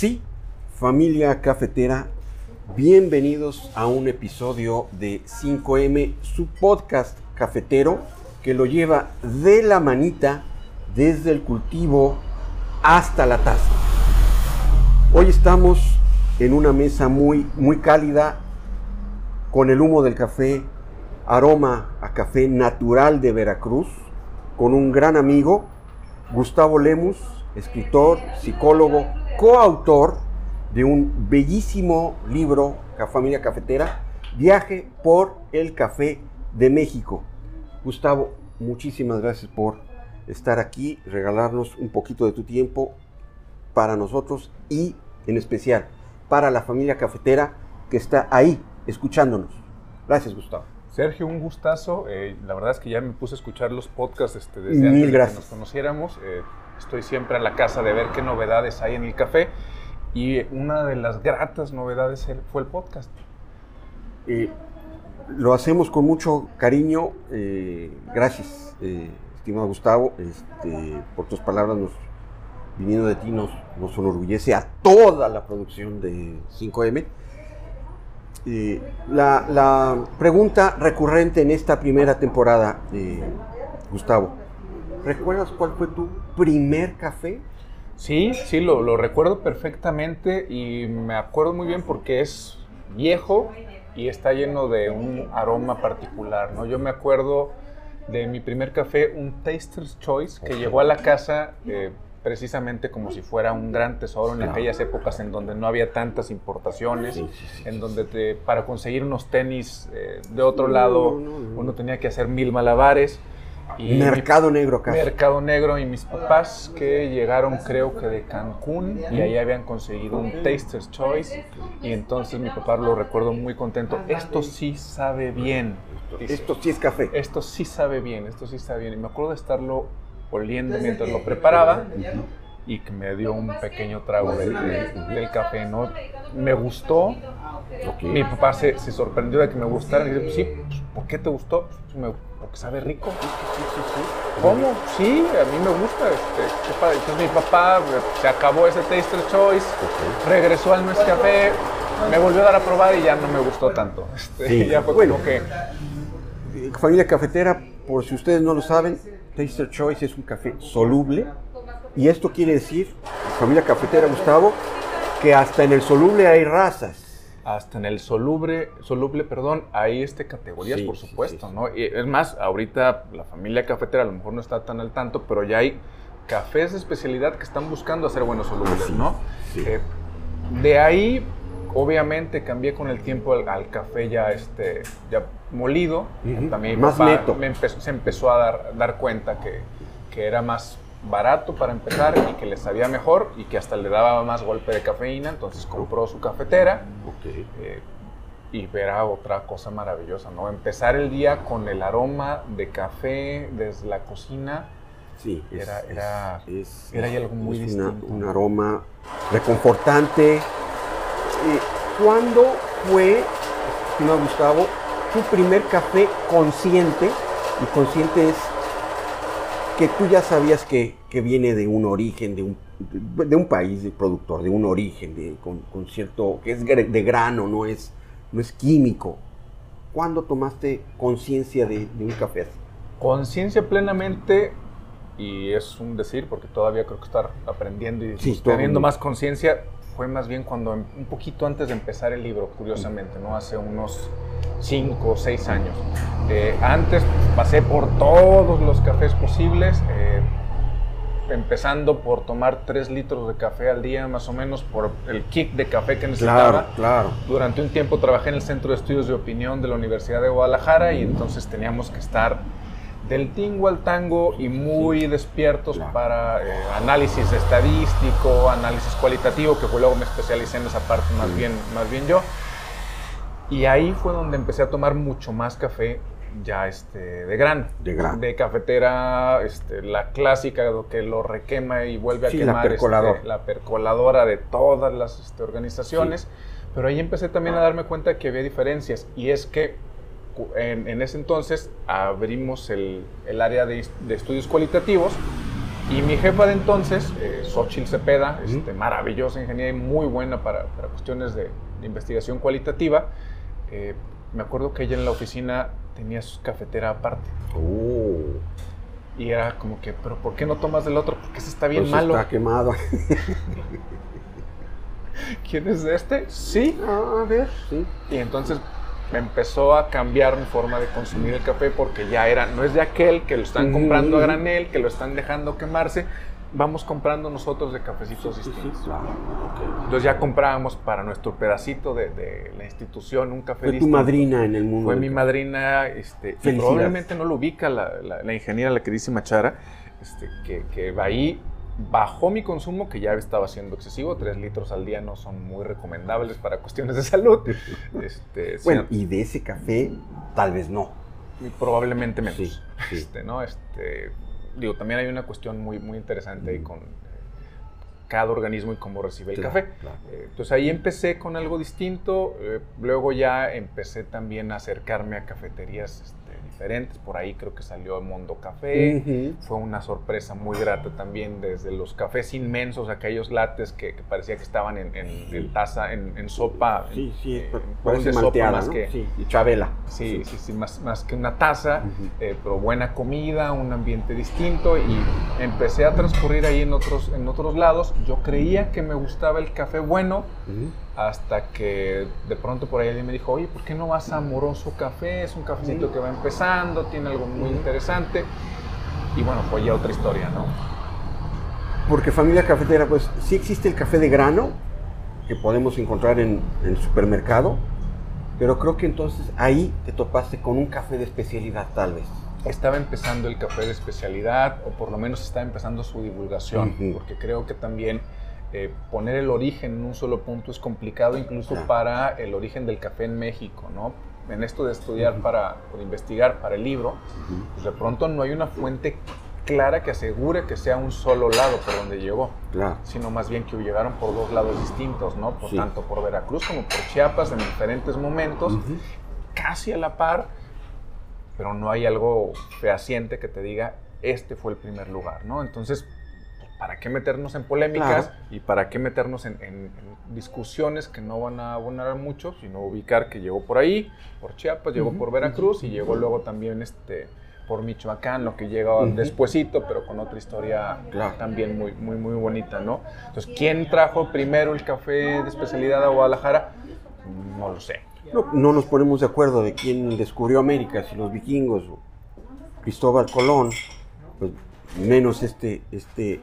Sí, familia cafetera, bienvenidos a un episodio de 5M, su podcast cafetero que lo lleva de la manita desde el cultivo hasta la taza. Hoy estamos en una mesa muy, muy cálida con el humo del café, aroma a café natural de Veracruz, con un gran amigo, Gustavo Lemus, escritor, psicólogo, coautor de un bellísimo libro, Familia Cafetera, Viaje por el Café de México. Gustavo, muchísimas gracias por estar aquí, regalarnos un poquito de tu tiempo para nosotros y en especial para la familia cafetera que está ahí escuchándonos. Gracias, Gustavo. Sergio, un gustazo. Eh, la verdad es que ya me puse a escuchar los podcasts este, desde antes de que nos conociéramos. Eh, estoy siempre a la casa de ver qué novedades hay en el café. Y una de las gratas novedades fue el podcast. Eh, lo hacemos con mucho cariño. gracias, estimado Gustavo, este, por tus palabras. Viniendo de ti nos, nos enorgullece a toda la producción de 5M la, pregunta recurrente en esta primera temporada, eh, Gustavo, ¿recuerdas cuál fue tu primer café? Sí, sí, lo, lo, recuerdo perfectamente y me acuerdo muy bien porque es viejo y está lleno de un aroma particular, ¿no? Yo me acuerdo de mi primer café, un Taster's Choice, que llegó a la casa... Eh, precisamente como si fuera un gran tesoro en aquellas épocas en donde no había tantas importaciones, en donde te, para conseguir unos tenis eh, de otro lado uno tenía que hacer mil malabares. Y mercado negro casi. Mercado negro y mis papás que llegaron creo que de Cancún y ahí habían conseguido un Taster's Choice y entonces mi papá lo recuerdo muy contento. Esto sí sabe bien. Esto sí es café. Esto sí sabe bien, esto sí sabe bien. Y me acuerdo de estarlo oliendo mientras lo preparaba y que me dio un pequeño trago del café, ¿no? Me gustó. Mi papá se, se, sorprendió de que me gustara. Y dice, pues sí, pues, ¿por qué te gustó? Pues, porque sabe rico. ¿Cómo? Sí, a mí me gusta. Este, Entonces mi papá se acabó ese Taster Choice, regresó al Nescafé, me volvió a dar a probar y ya no me gustó tanto. Este, ya fue bueno, que... Familia cafetera, por si ustedes no lo saben, Taster Choice es un café soluble. Y esto quiere decir, familia cafetera Gustavo, que hasta en el soluble hay razas. Hasta en el soluble, soluble, perdón, hay este categorías, por supuesto, ¿no? Y es más, ahorita la familia cafetera a lo mejor no está tan al tanto, pero ya hay cafés de especialidad que están buscando hacer buenos solubles, ¿no? Eh, de ahí, obviamente, cambié con el tiempo al, café ya, este, ya molido. También más neto. se empezó a dar, dar cuenta que, que, era más barato para empezar y que le sabía mejor y que hasta le daba más golpe de cafeína. Entonces compró su cafetera. Eh, y verá otra cosa maravillosa, ¿no? Empezar el día con el aroma de café desde la cocina. Sí, era, era, era algo muy distinto. un aroma reconfortante. Eh, ¿Cuándo fue, estimado Gustavo, tu primer café consciente, y consciente es que tú ya sabías que, viene de un origen, de un, de, un país de productor, de un origen, de, con, cierto, que es de grano, no es, no es químico. ¿Cuándo tomaste conciencia de, un café así? Conciencia plenamente, y es un decir, porque todavía creo que estar aprendiendo y teniendo más conciencia, fue más bien cuando, un poquito antes de empezar el libro, curiosamente, ¿no? Hace unos cinco o seis años. Eh, antes pasé por todos los cafés posibles, eh, empezando por tomar tres litros de café al día, más o menos, por el kick de café que necesitaba. Claro, claro. Durante un tiempo trabajé en el Centro de Estudios de Opinión de la Universidad de Guadalajara y entonces teníamos que estar del tingo al tango y muy despiertos para eh, análisis estadístico, análisis cualitativo, que luego me especialicé en esa parte más, bien, más bien yo. Y ahí fue donde empecé a tomar mucho más café ya este, de gran. De gran. De cafetera, este, la clásica que lo requema y vuelve a quemar. La, este, la percoladora de todas las este, organizaciones. Pero ahí empecé también a darme cuenta que había diferencias. Y es que en, ese entonces abrimos el, el área de, de, estudios cualitativos Y mi jefa de entonces, eh, Xochitl Cepeda, este, maravillosa ingeniera y muy buena para, para cuestiones de, de, investigación cualitativa, eh, me acuerdo que ella en la oficina tenía su cafetera aparte. Oh. Y era como que, pero ¿por qué no tomas del otro? Porque ese está bien Pues malo. Está quemado. ¿Quién es de este? Sí. Ah, a ver, sí. Y entonces me empezó a cambiar mi forma de consumir el café porque ya era, no es de aquel que lo están comprando a granel, que lo están dejando quemarse, vamos comprando nosotros de cafecitos Sí, sí, distintos. claro. ok. Entonces ya comprábamos para nuestro pedacito de, de la institución un café Fue tu distinto. madrina en el mundo. Fue mi café. madrina, este, y probablemente no lo ubica la, la- la ingeniera, la queridísima Chara, este, que, que va ahí bajó mi consumo, que ya estaba siendo excesivo, 3 litros al día no son muy recomendables para cuestiones de salud. Este, Bueno, sí, y de ese café, tal vez no. probablemente menos. Sí, sí. Este, ¿no? Este, digo, también hay una cuestión muy, muy interesante ahí con eh, cada organismo y cómo recibe el Claro, café. claro. Eh, Entonces ahí empecé con algo distinto, eh, luego ya empecé también a acercarme a cafeterías este, diferentes, por ahí creo que salió Mondo Café, Ujú. fue una sorpresa muy grata también desde los cafés inmensos, aquellos lates que, que parecía que estaban en, en- en taza, en, en sopa, Sí, sí, parece sopa malteada, más ¿no? que, Sí, y chabela. Sí, sí, sí, más, más que una taza, eh, pero buena comida, un ambiente distinto y empecé a transcurrir ahí en otros, en otros lados. Yo creía que me gustaba el café bueno. Hasta que de pronto por ahí alguien me dijo, oye, ¿por qué no vas a Amoroso Café? Es un cafecito que va empezando, tiene algo muy interesante. Y bueno, fue ya otra historia, ¿no? Porque familia cafetera, pues sí existe el café de grano que podemos encontrar en, en el supermercado, pero creo que entonces ahí te topaste con un café de especialidad tal vez. estaba empezando el café de especialidad o por lo menos estaba empezando su divulgación, porque creo que también eh, poner el origen en un solo punto es complicado incluso para el origen del café en México, ¿no? En esto de estudiar para, o de investigar para el libro, pues de pronto no hay una fuente clara que asegure que sea un solo lado por donde llegó, Claro. sino más bien que llegaron por dos lados distintos, ¿no? Por Sí. tanto por Veracruz como por Chiapas en diferentes momentos, casi a la par, pero no hay algo fehaciente que te diga, este fue el primer lugar, ¿no? Entonces, ¿para qué meternos en polémicas Claro. y para qué meternos en, en- en discusiones que no van a abonar mucho, sino ubicar que llegó por ahí, por Chiapas, llegó por Veracruz y llegó luego también este, por Michoacán, lo que llega despuesito, pero con otra historia Claro. también muy, muy, muy bonita, ¿no? Entonces, ¿quién trajo primero el café de especialidad a Guadalajara? No lo sé. No, no nos ponemos de acuerdo de quién descubrió América, si los vikingos o Cristóbal Colón, pues menos este, este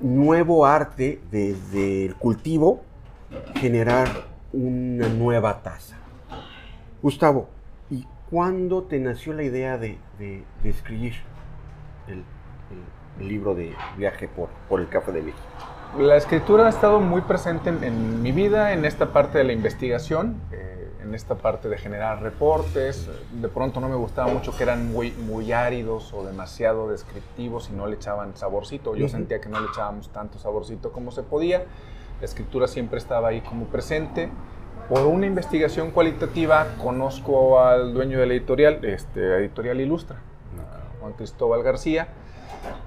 nuevo arte desde el cultivo generar una nueva taza. Gustavo, ¿y cuándo te nació la idea de, escribir el, libro de viaje por, el Café de México? La escritura ha estado muy presente en, en mi vida, en esta parte de la investigación, eh, en esta parte de generar reportes. De pronto no me gustaba mucho que eran muy, muy áridos o demasiado descriptivos y no le echaban saborcito. Yo sentía que no le echábamos tanto saborcito como se podía. La escritura siempre estaba ahí como presente. Por una investigación cualitativa conozco al dueño de la editorial, este, Editorial Ilustra, Juan Cristóbal García,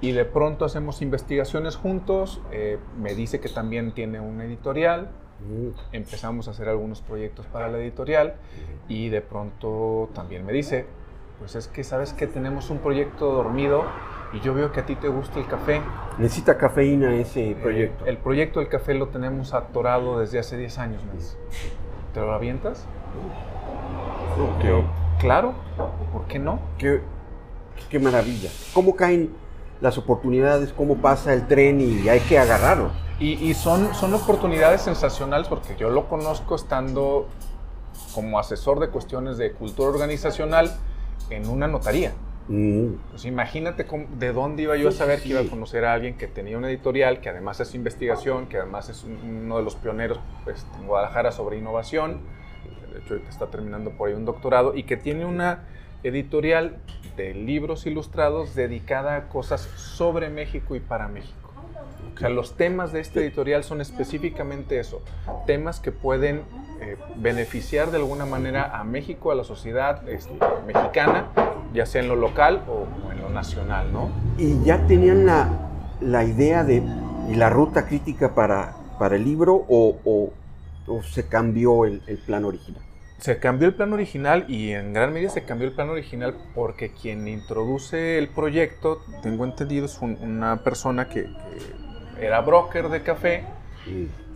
y de pronto hacemos investigaciones juntos, eh, me dice que también tiene una editorial, empezamos a hacer algunos proyectos para la editorial y de pronto también me dice, pues es que sabes que tenemos un proyecto dormido y yo veo que a ti te gusta el café. Necesita cafeína ese proyecto. Eh, el proyecto del café lo tenemos atorado desde hace 10 años, me dice. ¿Te lo avientas? Claro, ¿por qué no? Qué, qué maravilla. ¿Cómo caen las oportunidades? ¿Cómo pasa el tren y hay que agarrarlo? Y, y son, son oportunidades sensacionales porque yo lo conozco estando como asesor de cuestiones de cultura organizacional en una notaría. Mm, Pues imagínate cómo- de dónde iba yo a saber sí. que iba a conocer a alguien que tenía una editorial, que además es investigación, que además es un- uno de los pioneros pues, en Guadalajara sobre innovación. De hecho, está terminando por ahí un doctorado y que tiene una editorial de libros ilustrados dedicada a cosas sobre México y para México. O sea, los temas de esta editorial son específicamente eso, temas que pueden eh, beneficiar de alguna manera a México, a la sociedad este, mexicana, ya sea en lo local o, o en lo nacional, ¿no? Y ya tenían la, la idea de y la ruta crítica para, para el libro o, o- o se cambió el, el plan original? Se cambió el plan original y en gran medida se cambió el plan original porque quien introduce el proyecto, tengo entendido, es un- una persona que, que era broker de café,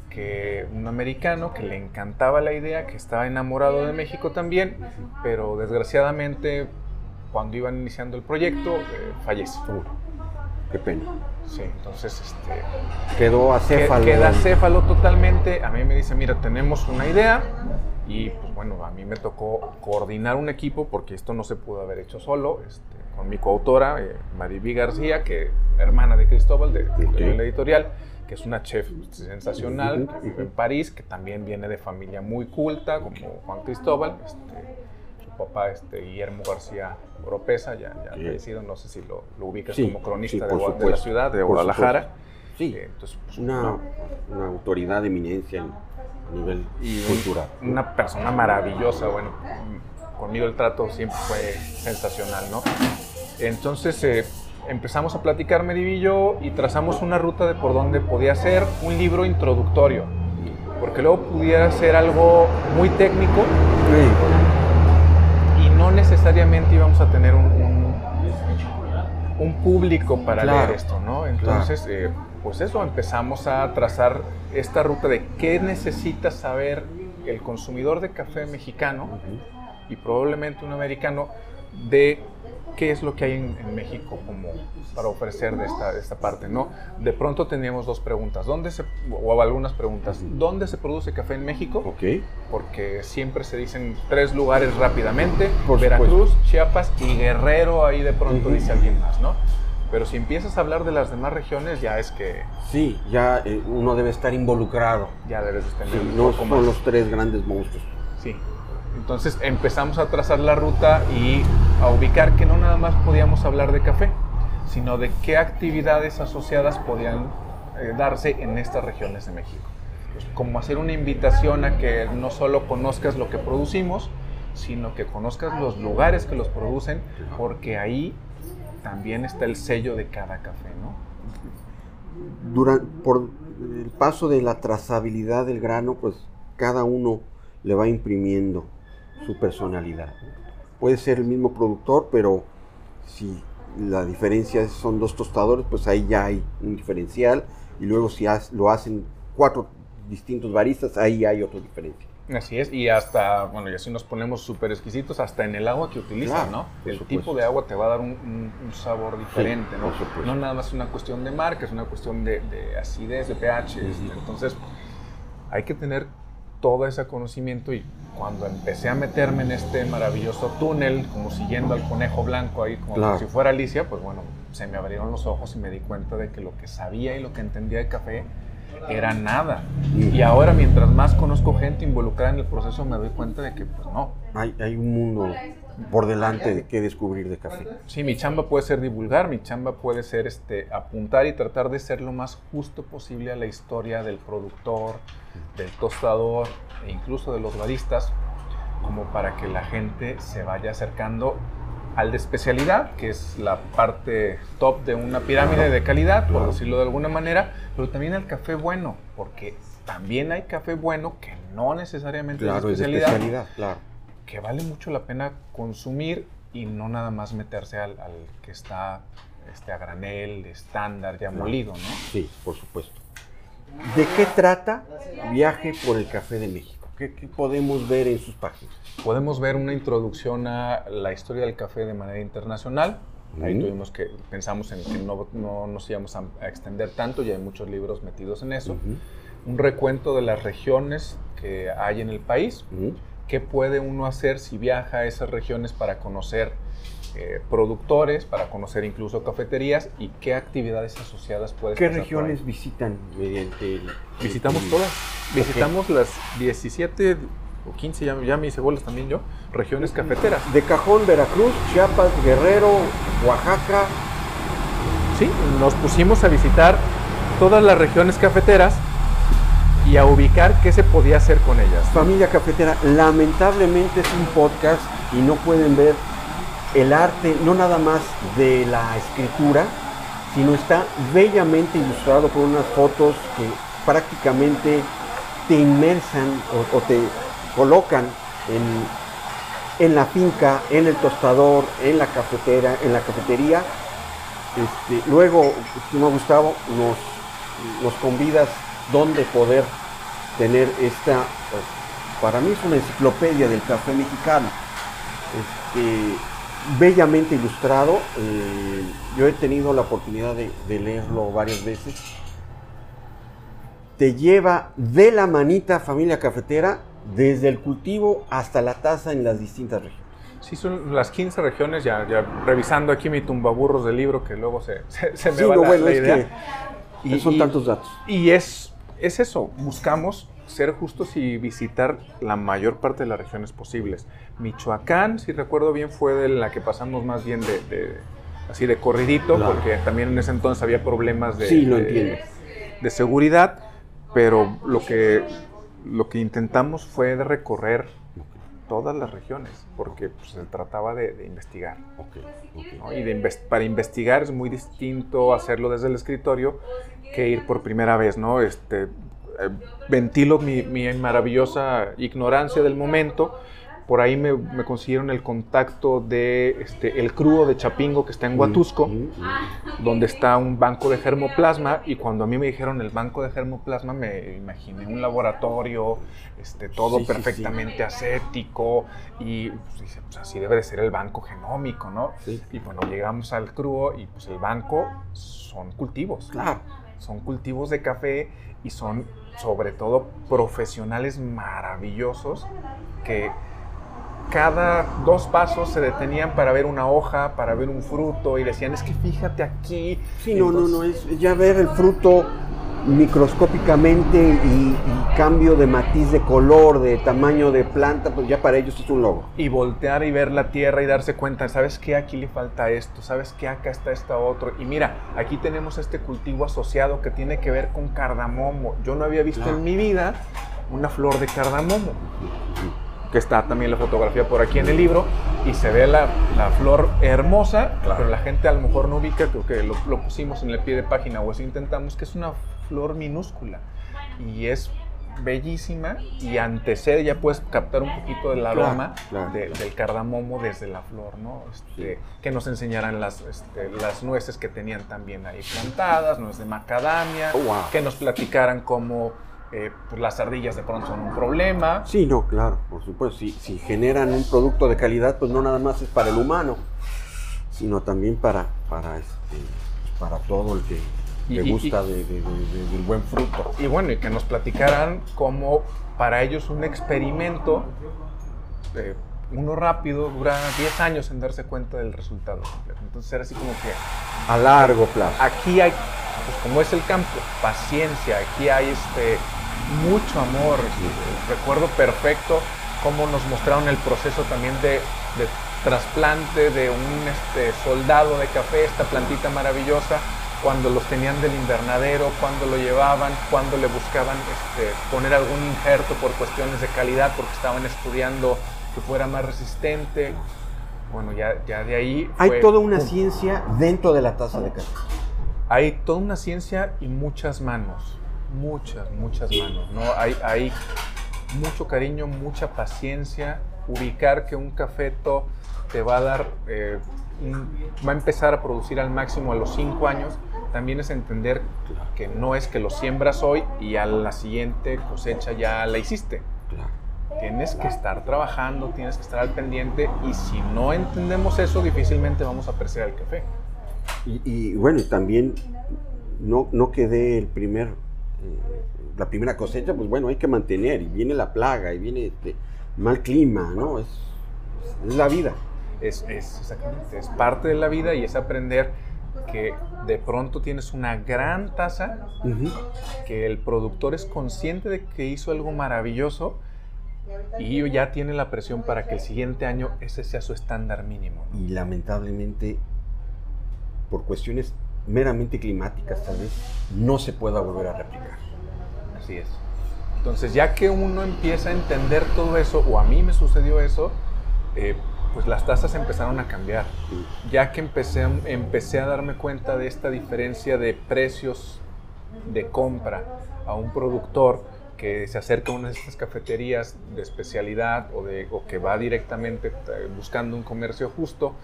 que un americano que le encantaba la idea, que estaba enamorado de México también, pero desgraciadamente cuando iban iniciando el proyecto eh, fallece. Qué pena. Sí, entonces este, Quedó que- acéfalo. queda céfalo totalmente. A mí me dice, mira, tenemos una idea y pues bueno, a mí me tocó coordinar un equipo porque esto no se pudo haber hecho solo, este, con mi coautora, eh, Mariví García, que hermana de Cristóbal, de, la editorial, que es una chef sensacional, que vive en París, que también viene de familia muy culta, como Juan Cristóbal. este, su papá, este, Guillermo García Oropesa, ya, ya Sí. fallecido, no sé si lo, lo ubicas Sí, como cronista sí, de, la ciudad, de Guadalajara. Sí, Eh, entonces, pues, una, no. una autoridad de eminencia en- nivel y cultural. una persona maravillosa, bueno, conmigo el trato siempre fue sensacional, ¿no? Entonces eh, empezamos a platicar Merivi y y trazamos una ruta de por dónde podía ser un libro introductorio, porque luego pudiera ser algo muy técnico y no necesariamente íbamos a tener un, un- un público para Claro, leer esto, ¿no? Entonces, eh, pues eso, empezamos a trazar esta ruta de qué necesita saber el consumidor de café mexicano y probablemente un americano de qué es lo que hay en, en México como para ofrecer de esta, de esta parte, ¿no? De pronto teníamos dos preguntas, ¿dónde se, o algunas preguntas, ¿dónde se produce café en México? Ok. porque siempre se dicen tres lugares rápidamente, Por Veracruz, Chiapas y Guerrero, ahí de pronto dice alguien más, ¿no? Pero si empiezas a hablar de las demás regiones, ya es que Sí, ya eh, uno debe estar involucrado. ya debes de tener Sí, no son más. los tres grandes monstruos. Sí. Entonces empezamos a trazar la ruta y a ubicar que no nada más podíamos hablar de café, sino de qué actividades asociadas podían eh, darse en estas regiones de México. Pues, como hacer una invitación a que no solo conozcas lo que producimos, sino que conozcas los lugares que los producen, porque ahí también está el sello de cada café, ¿no? Por el paso de la trazabilidad del grano, pues cada uno le va imprimiendo su personalidad. Puede ser el mismo productor, pero si la diferencia son dos tostadores, pues ahí ya hay un diferencial. Y luego si lo hacen cuatro distintos baristas, ahí hay otra diferencia. Así es, y hasta, bueno, y así nos ponemos súper exquisitos, hasta en el agua que utilizan, Claro, ¿no? El supuesto. tipo de agua te va a dar un, un- un sabor diferente, ¿no? por. No nada más una cuestión de marca, es una cuestión de, de acidez, de pH. este. Entonces, hay que tener todo ese conocimiento y cuando empecé a meterme en este maravilloso túnel, como siguiendo al conejo blanco ahí, como Claro. si fuera Alicia, pues bueno, se me abrieron los ojos y me di cuenta de que lo que sabía y lo que entendía de café era nada. Y ahora, mientras más conozco gente involucrada en el proceso, me doy cuenta de que, pues no. Hay, hay un mundo por delante de qué descubrir de café. Sí, mi chamba puede ser divulgar, mi chamba puede ser este, apuntar y tratar de ser lo más justo posible a la historia del productor, del tostador e incluso de los baristas, como para que la gente se vaya acercando al de especialidad, que es la parte top de una pirámide de calidad, por decirlo de alguna manera, pero también al café bueno, porque también hay café bueno que no necesariamente Claro, es es de de especialidad, especialidad, claro. que vale mucho la pena consumir y no nada más meterse al, al que está este, a granel, estándar, ya molido, ¿no? Sí, por supuesto. ¿De qué trata Viaje por el Café de México? ¿Qué, qué podemos ver en sus páginas? Podemos ver una introducción a la historia del café de manera internacional. Ahí tuvimos que, pensamos en que no, no nos íbamos a, a extender tanto, ya hay muchos libros metidos en eso. Un recuento de las regiones que hay en el país, qué puede uno hacer si viaja a esas regiones para conocer eh, productores, para conocer incluso cafeterías y qué actividades asociadas puede ¿Qué regiones visitan mediante el- Visitamos el- todas. Visitamos las 17 o 15, ya, ya me hice bolas también yo, regiones cafeteras. De cajón, Veracruz, Chiapas, Guerrero, Oaxaca. Sí, nos pusimos a visitar todas las regiones cafeteras y a ubicar qué se podía hacer con ellas. Familia Cafetera, lamentablemente es un podcast y no pueden ver el arte, no nada más de la escritura, sino está bellamente ilustrado por unas fotos que prácticamente te inmersan o, te colocan en, en, la finca, en el tostador, en la cafetera, en la cafetería. Este, luego, estimado Gustavo, nos, nos convidas donde poder tener esta, para mí es una enciclopedia del café mexicano, este, bellamente ilustrado. Eh, yo he tenido la oportunidad de, de leerlo varias veces te lleva de la manita familia cafetera desde el cultivo hasta la taza en las distintas regiones. Sí, son las 15 regiones, ya, ya revisando aquí mi tumbaburros del libro, que luego se, se, se me sí, va la, bueno, la idea. y, son tantos datos. Y es, es eso, buscamos ser justos y visitar la mayor parte de las regiones posibles. Michoacán, si recuerdo bien, fue de la que pasamos más bien de, de así de corridito, claro. porque también en ese entonces había problemas de, sí, lo de, de seguridad pero lo que, lo que intentamos fue de recorrer todas las regiones, porque pues, se trataba de, de investigar. Okay, okay. ¿no? Y de invest para investigar es muy distinto hacerlo desde el escritorio que ir por primera vez, ¿no? Este, eh, ventilo mi, mi, maravillosa ignorancia del momento. Por ahí me, me, consiguieron el contacto de este, el crudo de Chapingo que está en Huatusco, mm, mm, mm. donde está un banco de germoplasma. Y cuando a mí me dijeron el banco de germoplasma, me imaginé un laboratorio, este, todo sí, perfectamente sí, sí. aséptico. Y pues, pues, así debe de ser el banco genómico, ¿no? Y bueno, llegamos al crudo y pues el banco son cultivos. Claro. Son cultivos de café y son sobre todo profesionales maravillosos que cada dos pasos se detenían para ver una hoja, para ver un fruto y decían, es que fíjate aquí. Sí, no, Entonces, no, no, es ya ver el fruto microscópicamente y, y, cambio de matiz de color, de tamaño de planta, pues ya para ellos es un logo. Y voltear y ver la tierra y darse cuenta, ¿sabes qué? Aquí le falta esto, ¿sabes qué? Acá está esta otro. Y mira, aquí tenemos este cultivo asociado que tiene que ver con cardamomo. Yo no había visto claro. en mi vida una flor de cardamomo que está también la fotografía por aquí en el libro, y se ve la, la flor hermosa, claro. pero la gente a lo mejor no ubica, creo que lo, lo, pusimos en el pie de página o eso intentamos, que es una flor minúscula y es bellísima y antecede, ya puedes captar un poquito del aroma claro, claro, de, del cardamomo desde la flor, ¿no? Este, que nos enseñaran las, este, las nueces que tenían también ahí plantadas, nueces de macadamia, oh, wow. que nos platicaran cómo eh, pues las ardillas de pronto son un problema. Sí, no, claro, por supuesto. Si, si, generan un producto de calidad, pues no nada más es para el humano, sino también para, para, este, para todo el que le gusta y, de, de, de, del buen fruto. Y bueno, y que nos platicaran cómo para ellos un experimento, eh, uno rápido, dura 10 años en darse cuenta del resultado. Entonces era así como que... A largo plazo. Aquí hay, pues como es el campo, paciencia, aquí hay este mucho amor. Recuerdo perfecto cómo nos mostraron el proceso también de, de trasplante de un este, soldado de café, esta plantita maravillosa, cuando los tenían del invernadero, cuando lo llevaban, cuando le buscaban este, poner algún injerto por cuestiones de calidad, porque estaban estudiando que fuera más resistente. Bueno, ya, ya de ahí... Hay fue, toda una ¡pum! ciencia dentro de la taza de café. Hay toda una ciencia y muchas manos muchas, muchas manos, ¿no? Hay, hay mucho cariño, mucha paciencia, ubicar que un cafeto te va a dar, eh, va a empezar a producir al máximo a los 5 años, también es entender que no es que lo siembras hoy y a la siguiente cosecha ya la hiciste. Tienes que estar trabajando, tienes que estar al pendiente y si no entendemos eso, difícilmente vamos a apreciar el café. Y, y bueno, también no, no quedé el primer la primera cosecha, pues bueno, hay que mantener, y viene la plaga, y viene este mal clima, ¿no? Es, es la vida. Es, es, exactamente, es parte de la vida y es aprender que de pronto tienes una gran uh -huh. que el productor es consciente de que hizo algo maravilloso y ya tiene la presión para que el siguiente año ese sea su estándar mínimo. ¿no? Y lamentablemente, por cuestiones meramente climáticas tal vez, no se pueda volver a replicar. Así es. Entonces, ya que uno empieza a entender todo eso, o a mí me sucedió eso, eh, pues las tasas empezaron a cambiar. Ya que empecé, empecé a darme cuenta de esta diferencia de precios de compra a un productor que se acerca a una de estas cafeterías de especialidad o, de, o que va directamente eh, buscando un comercio justo,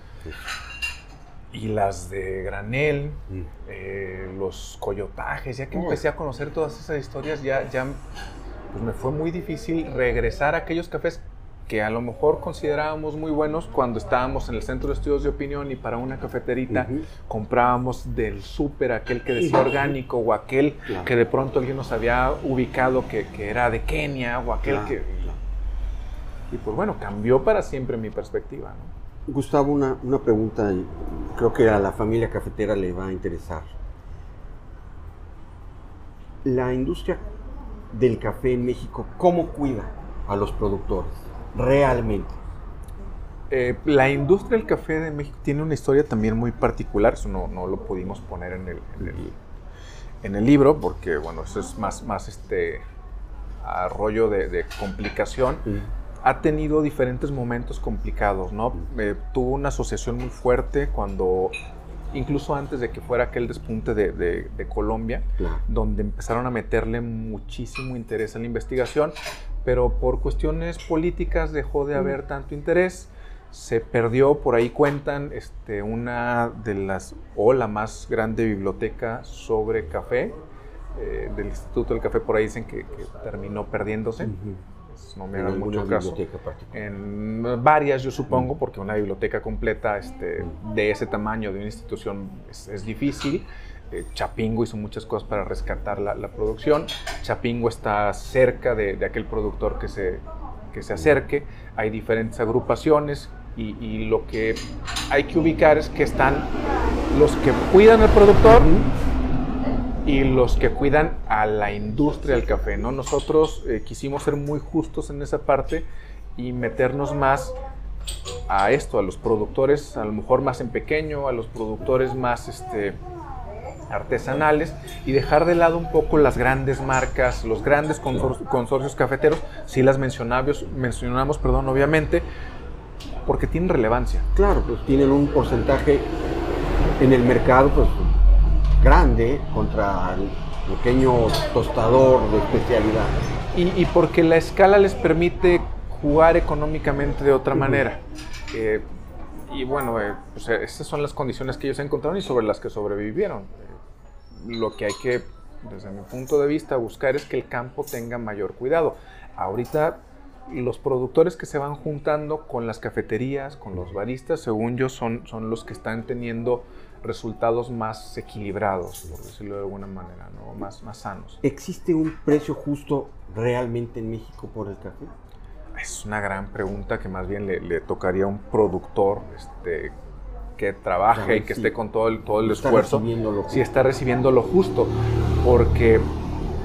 y las de granel, mm. eh, los coyotajes, ya que empecé a conocer todas esas historias, ya, ya pues me fue muy difícil regresar a aquellos cafés que a lo mejor considerábamos muy buenos cuando estábamos en el centro de estudios de opinión y para una cafeterita comprábamos del súper aquel que decía orgánico o aquel que de pronto alguien nos había ubicado que, que era de Kenia o aquel que... Y pues bueno, cambió para siempre mi perspectiva. Gustavo, una, una pregunta, creo que a la familia cafetera le va a interesar. La industria del café en México, ¿cómo cuida a los productores? realmente? Eh, la industria del café de México tiene una historia también muy particular, eso no, no lo pudimos poner en el, en el, libro, porque bueno, eso es más, más este arroyo de, complicación. Ha tenido diferentes momentos complicados, ¿no? Eh, tuvo una asociación muy fuerte cuando incluso antes de que fuera aquel despunte de, de, Colombia, donde empezaron a meterle muchísimo interés en la investigación, pero por cuestiones políticas dejó de haber tanto interés. Se perdió, por ahí cuentan, este, una de las, o la más grande biblioteca sobre café, eh, del Instituto del Café, por ahí dicen que, terminó perdiéndose. Pues, no me hagan mucho caso. En varias, yo supongo, porque una biblioteca completa este, de ese tamaño de una institución es difícil. Eh, Chapingo hizo muchas cosas para rescatar la, producción. Chapingo está cerca de, aquel productor que se, que se acerque. Hay diferentes agrupaciones y, lo que hay que ubicar es que están los que cuidan al productor y los que cuidan a la industria del café. ¿no? Nosotros eh, quisimos ser muy justos en esa parte y meternos más a esto, a los productores, a lo mejor más en pequeño, a los productores más este, artesanales y dejar de lado un poco las grandes marcas, los grandes consorcios cafeteros, si las mencionamos, mencionamos, perdón, obviamente, porque tienen relevancia. Claro, pues tienen un porcentaje en el mercado pues grande contra el pequeño tostador de especialidad. Y, porque la escala les permite jugar económicamente de otra manera. Eh, y bueno, eh, pues esas son las condiciones que ellos encontraron y sobre las que sobrevivieron lo que hay que, desde mi punto de vista, buscar es que el campo tenga mayor cuidado. Ahorita los productores que se van juntando con las cafeterías, con los baristas, según yo, son, son los que están teniendo resultados más equilibrados, por decirlo de alguna manera, ¿no? más, más sanos. ¿Existe un precio justo realmente en México por el café? Es una gran pregunta que más bien le, le tocaría a un productor este, que trabaje y que esté con todo el, todo el esfuerzo, si está recibiendo lo justo. Porque,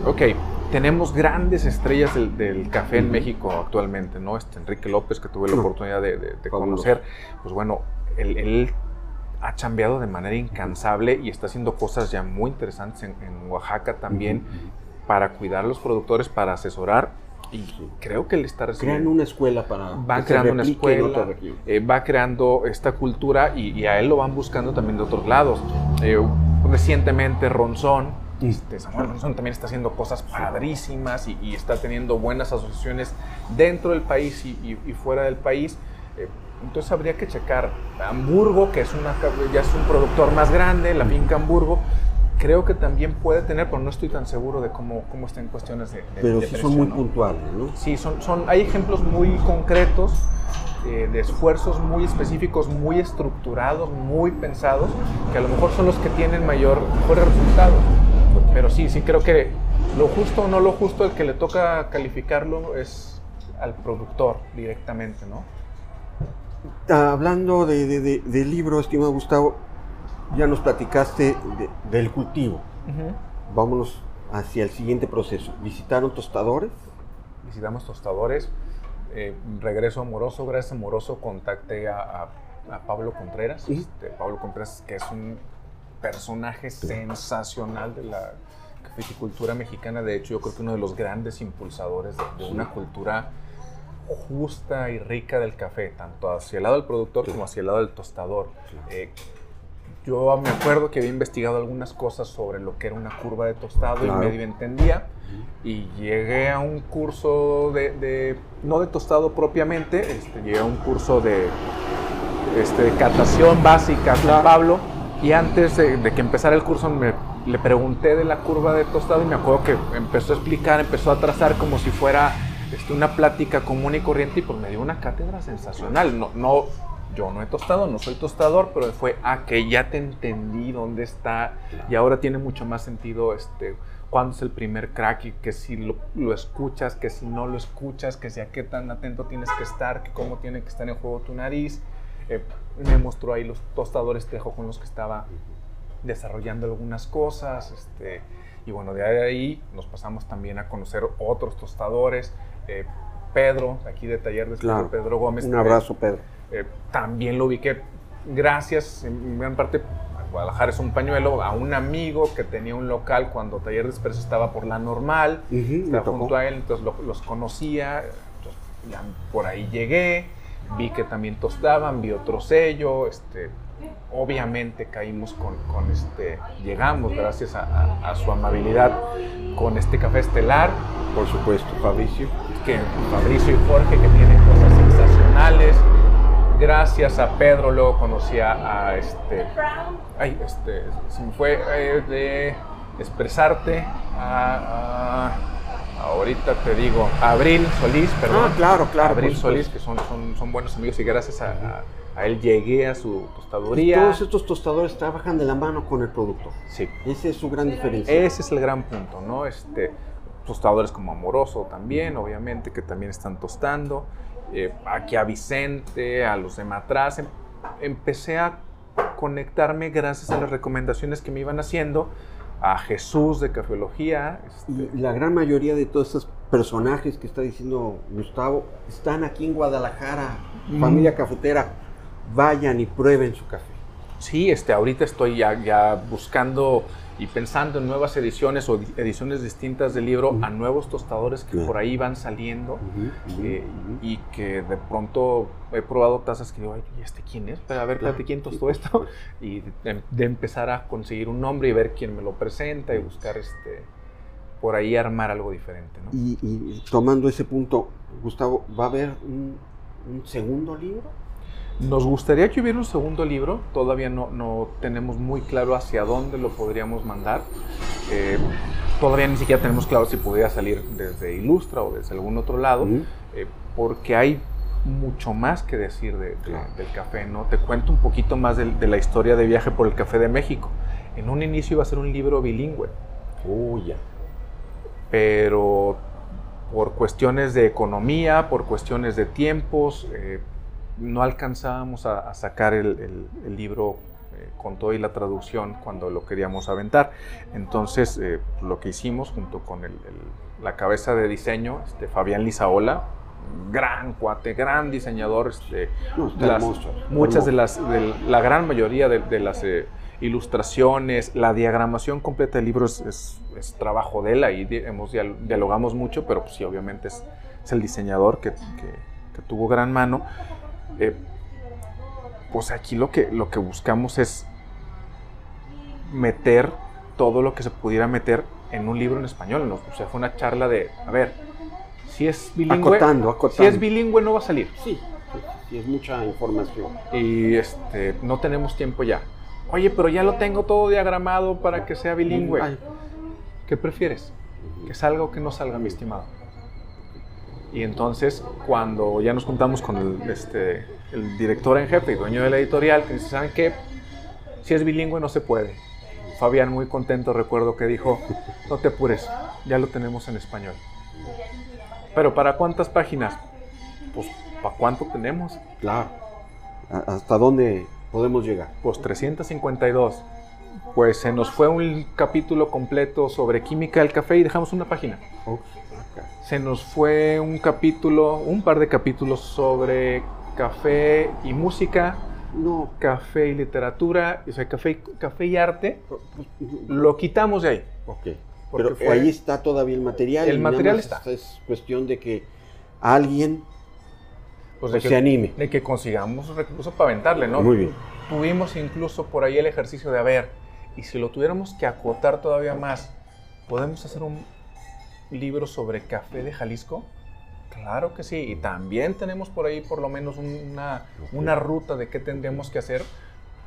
ok, tenemos grandes estrellas del, café en México actualmente, ¿no? Este Enrique López, que tuve la oportunidad de, conocer, pues bueno, él, ha cambiado de manera incansable y está haciendo cosas ya muy interesantes en, Oaxaca también para cuidar a los productores, para asesorar y creo que él está recibiendo. Crean una escuela para. Va creando una escuela, eh, va creando esta cultura y, a él lo van buscando también de otros lados. Eh, recientemente Ronzón, este, Samuel Ronzón también está haciendo cosas padrísimas y, está teniendo buenas asociaciones dentro del país y, fuera del país. Eh, entonces habría que checar Hamburgo, que es una, ya es un productor más grande, la finca Hamburgo, creo que también puede tener, pero no estoy tan seguro de cómo, cómo está en cuestiones de, Pero son muy puntuales, ¿no? Sí, son, son, hay ejemplos muy concretos eh, de esfuerzos muy específicos, muy estructurados, muy pensados, que a lo mejor son los que tienen mayor, mejores resultados. Pero sí, sí creo que lo justo o no lo justo, el que le toca calificarlo es al productor directamente, ¿no? Hablando de, de libro, estimado Gustavo, ya nos platicaste del cultivo. Vámonos hacia el siguiente proceso. ¿Visitaron tostadores? Visitamos tostadores. Eh, regreso amoroso, gracias amoroso, contacté a, Pablo Contreras. Este, Pablo Contreras, que es un personaje sensacional de la viticultura mexicana. De hecho, yo creo que uno de los grandes impulsadores de, una cultura justa y rica del café, tanto hacia el lado del productor como hacia el lado del tostador. Eh, yo me acuerdo que había investigado algunas cosas sobre lo que era una curva de tostado y medio entendía. Y llegué a un curso de, no de tostado propiamente, este, llegué a un curso de, este, de catación básica San Pablo. Y antes de, de, que empezara el curso me, le pregunté de la curva de tostado y me acuerdo que empezó a explicar, empezó a trazar como si fuera este, una plática común y corriente y pues me dio una cátedra sensacional. No, no, yo no he tostado, no soy tostador, pero fue, ah, que ya te entendí dónde está y ahora tiene mucho más sentido este, cuándo es el primer crack y que si lo, lo, escuchas, que si no lo escuchas, que si a qué tan atento tienes que estar, que cómo tiene que estar en juego tu nariz. Eh, me mostró ahí los tostadores tejo con los que estaba desarrollando algunas cosas. Este, y bueno, de ahí nos pasamos también a conocer otros tostadores. Eh, Pedro, aquí de Taller de claro. Pedro Gómez. Un abrazo, Pedro. Eh, también lo ubiqué, gracias, en gran parte, Guadalajara es un pañuelo, a un amigo que tenía un local cuando Taller de Expreso estaba por la normal, estaba junto a él, entonces los conocía, ya por ahí llegué, vi que también tostaban, vi otro sello, este, obviamente caímos con, con, este, llegamos gracias a, a, su amabilidad con este café estelar. Por supuesto, Fabricio. Que, Fabricio y Jorge que tienen cosas sensacionales. Gracias a Pedro luego conocí a, este, ay, este, se me fue eh, de expresarte a, ahorita te digo, Abril Solís, perdón. Ah, claro, claro. Abril Solís, que son, son, son, buenos amigos y gracias a, a él llegué a su tostaduría. todos estos tostadores trabajan de la mano con el producto. Sí. Esa es su gran diferencia. Ese es el gran punto, ¿no? Este, tostadores como Amoroso también, obviamente, que también están tostando. Eh, aquí a Vicente, a los de Matraz. Em, empecé a conectarme gracias a las recomendaciones que me iban haciendo a Jesús de Cafeología. Este. Y la gran mayoría de todos estos personajes que está diciendo Gustavo están aquí en Guadalajara, familia cafetera vayan y prueben su café. Sí, este, ahorita estoy ya, ya buscando y pensando en nuevas ediciones o ediciones distintas del libro a nuevos tostadores que por ahí van saliendo eh, y que de pronto he probado tazas que digo, ay, ¿y este quién es? Pero a ver, claro. quién tostó esto y de, empezar a conseguir un nombre y ver quién me lo presenta y buscar este por ahí armar algo diferente. ¿no? Y, tomando ese punto, Gustavo, ¿va a haber un, un segundo libro? Nos gustaría que hubiera un segundo libro, todavía no, no tenemos muy claro hacia dónde lo podríamos mandar. Eh, todavía ni siquiera tenemos claro si podría salir desde Ilustra o desde algún otro lado, eh, porque hay mucho más que decir de, del café, ¿no? Te cuento un poquito más de, de, la historia de viaje por el café de México. En un inicio iba a ser un libro bilingüe. Uy, ya. Pero por cuestiones de economía, por cuestiones de tiempos, eh, no alcanzábamos a, sacar el, libro eh, con todo y la traducción cuando lo queríamos aventar. Entonces, eh, lo que hicimos junto con la cabeza de diseño, este, Fabián Lizaola, gran cuate, gran diseñador, este, muchas de las, la gran mayoría de, las eh, ilustraciones, la diagramación completa del libro es, trabajo de él, ahí hemos dialogamos mucho, pero pues sí, obviamente es, el diseñador que, que tuvo gran mano. Eh, pues aquí lo que, lo que buscamos es meter todo lo que se pudiera meter en un libro en español. O sea, fue una charla de, a ver, si es bilingüe, si es bilingüe no va a salir. Sí, sí, es mucha información. Y este, no tenemos tiempo ya. Oye, pero ya lo tengo todo diagramado para que sea bilingüe. ¿Qué prefieres? ¿Que salga o que no salga, mi estimado? Y entonces, cuando ya nos juntamos con el, este, el director en jefe y dueño de la editorial, que dice, ¿saben qué? Si es bilingüe no se puede. Fabián, muy contento, recuerdo que dijo, no te apures, ya lo tenemos en español. Pero ¿para cuántas páginas? Pues, ¿para cuánto tenemos? Claro. ¿Hasta dónde podemos llegar? Pues 352. Pues se nos fue un capítulo completo sobre química del café y dejamos una página se nos fue un capítulo, un par de capítulos sobre café y música, no, café y literatura, o sea, café, café y arte, lo quitamos de ahí. Ok. Pero ahí está todavía el material. El material está. Es cuestión de que alguien pues, pues que, se anime. De que consigamos recursos para aventarle, ¿no? Muy bien. Tuvimos incluso por ahí el ejercicio de, a ver, y si lo tuviéramos que acotar todavía más, ¿podemos hacer un libro sobre café de Jalisco? Claro que sí, y también tenemos por ahí por lo menos una, una ruta de qué tendríamos que hacer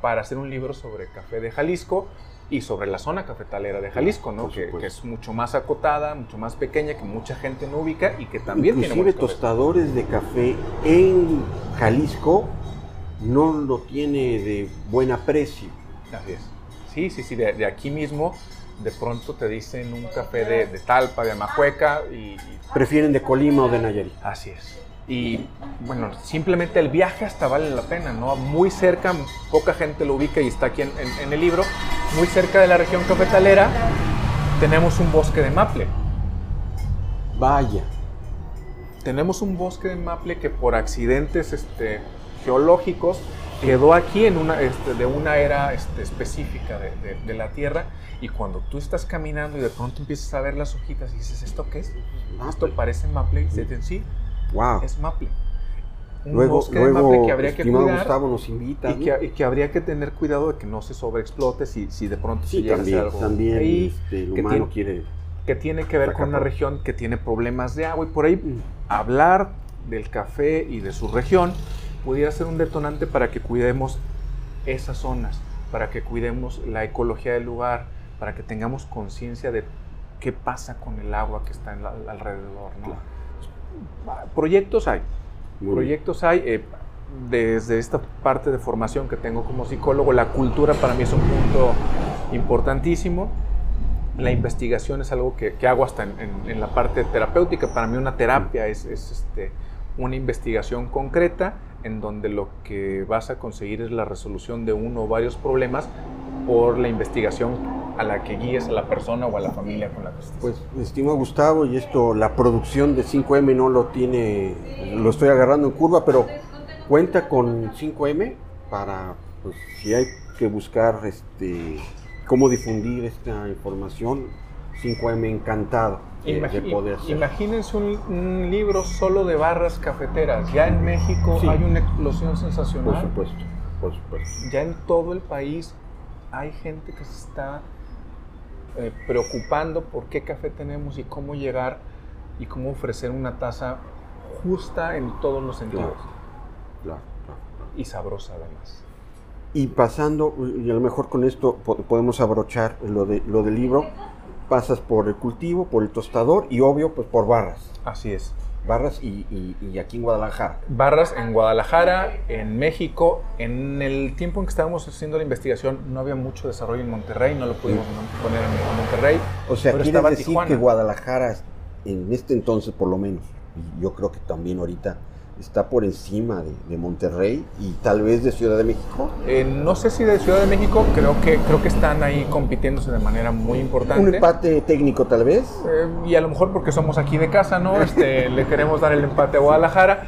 para hacer un libro sobre café de Jalisco y sobre la zona cafetalera de Jalisco, ¿no? Que, es mucho más acotada, mucho más pequeña, que mucha gente no ubica y que también tiene Inclusive tostadores de café en Jalisco no lo tiene de buen aprecio. Así es. Sí, sí, sí, de, de aquí mismo de pronto te dicen un café de, de Talpa, de Amacueca y, y Prefieren de Colima o de Nayarit. Así es. Y bueno, simplemente el viaje hasta vale la pena, ¿no? Muy cerca, poca gente lo ubica y está aquí en, en- en el libro, muy cerca de la región cafetalera tenemos un bosque de maple. Vaya. Tenemos un bosque de maple que por accidentes este, geológicos quedó aquí en una, este, de una era este, específica de, de- de la Tierra y cuando tú estás caminando y de pronto empiezas a ver las hojitas y dices, ¿esto qué es? Esto parece maple y dices, sí, Wow. es maple. Un Luego, bosque de luego maple que habría que cuidar Gustavo, nos invita. y que, y que habría que tener cuidado de que no se sobreexplote si, si de pronto se Sí, llega a también, hacer algo también ahí, este, el que humano tiene- quiere... que tiene que ver con una región que tiene problemas de agua y por ahí hablar del café y de su región pudiera ser un detonante para que cuidemos esas zonas, para que cuidemos la ecología del lugar, para que tengamos conciencia de qué pasa con el agua que está en la- alrededor. ¿no? Proyectos hay, Muy proyectos hay. eh, desde esta parte de formación que tengo como psicólogo, la cultura para mí es un punto importantísimo. La investigación es algo que, que hago hasta en, en- en la parte terapéutica. Para mí una terapia es, es, este, una investigación concreta en donde lo que vas a conseguir es la resolución de uno o varios problemas por la investigación a la que guíes a la persona o a la familia con la que estés. Pues, estimado Gustavo, y esto, la producción de 5M no lo tiene, lo estoy agarrando en curva, pero cuenta con 5M para, pues, si hay que buscar este, cómo difundir esta información, 5M encantado de, de poder ser. Imagínense un, un libro solo de barras cafeteras. Ya en México Sí. hay una explosión Por sensacional. supuesto, por supuesto. Ya en todo el país hay gente que se está eh, preocupando por qué café tenemos y cómo llegar y cómo ofrecer una taza justa en todos los sentidos Claro, claro. y sabrosa además. Y pasando, y a lo mejor con esto po- podemos abrochar lo, de, lo del libro, pasas por el cultivo, por el tostador y obvio pues por barras. Así es. Barras y, y- y aquí en Guadalajara. Barras en Guadalajara, en México. En el tiempo en que estábamos haciendo la investigación no había mucho desarrollo en Monterrey, no lo pudimos poner en Monterrey. O sea, quiere decir Tijuana. que Guadalajara, en este entonces por lo menos, y yo creo que también ahorita está por encima de, de Monterrey y tal vez de Ciudad de México. Eh, no sé si de Ciudad de México, creo que, creo que están ahí compitiéndose de manera muy importante. Un empate técnico tal vez. Eh, y a lo mejor porque somos aquí de casa, ¿no? Este, le queremos dar el empate a Guadalajara.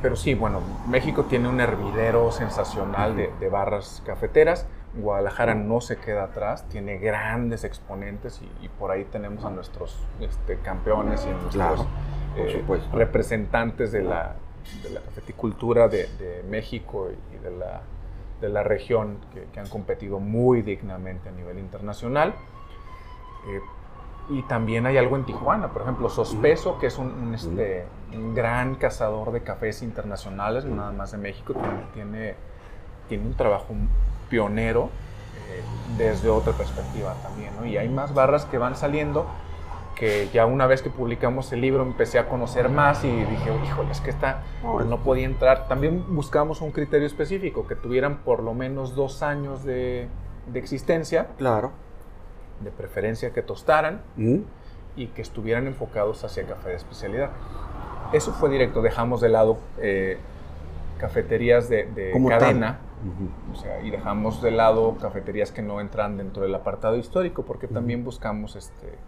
Pero sí, bueno, México tiene un hervidero sensacional de, de barras cafeteras. Guadalajara no se queda atrás, tiene grandes exponentes y, y por ahí tenemos a nuestros este, campeones y a nuestros Claro, por eh, supuesto. representantes de la, de la cafeticultura de, de México y de la, de la región que, que han competido muy dignamente a nivel internacional. Eh, y también hay algo en Tijuana, por ejemplo, Sospeso, que es un, un, este, un gran cazador de cafés internacionales, no nada más de México, tiene, tiene, tiene un trabajo pionero eh, desde otra perspectiva también. ¿no? Y hay más barras que van saliendo que ya una vez que publicamos el libro empecé a conocer más y dije, híjole, es que esta pues, no podía entrar. También buscamos un criterio específico, que tuvieran por lo menos dos años de, de existencia, Claro. de preferencia que tostaran ¿Mm? y que estuvieran enfocados hacia café de especialidad. Eso fue directo, dejamos de lado eh, cafeterías de, de cadena. Ujú. O sea, y dejamos de lado cafeterías que no entran dentro del apartado histórico, porque también buscamos este,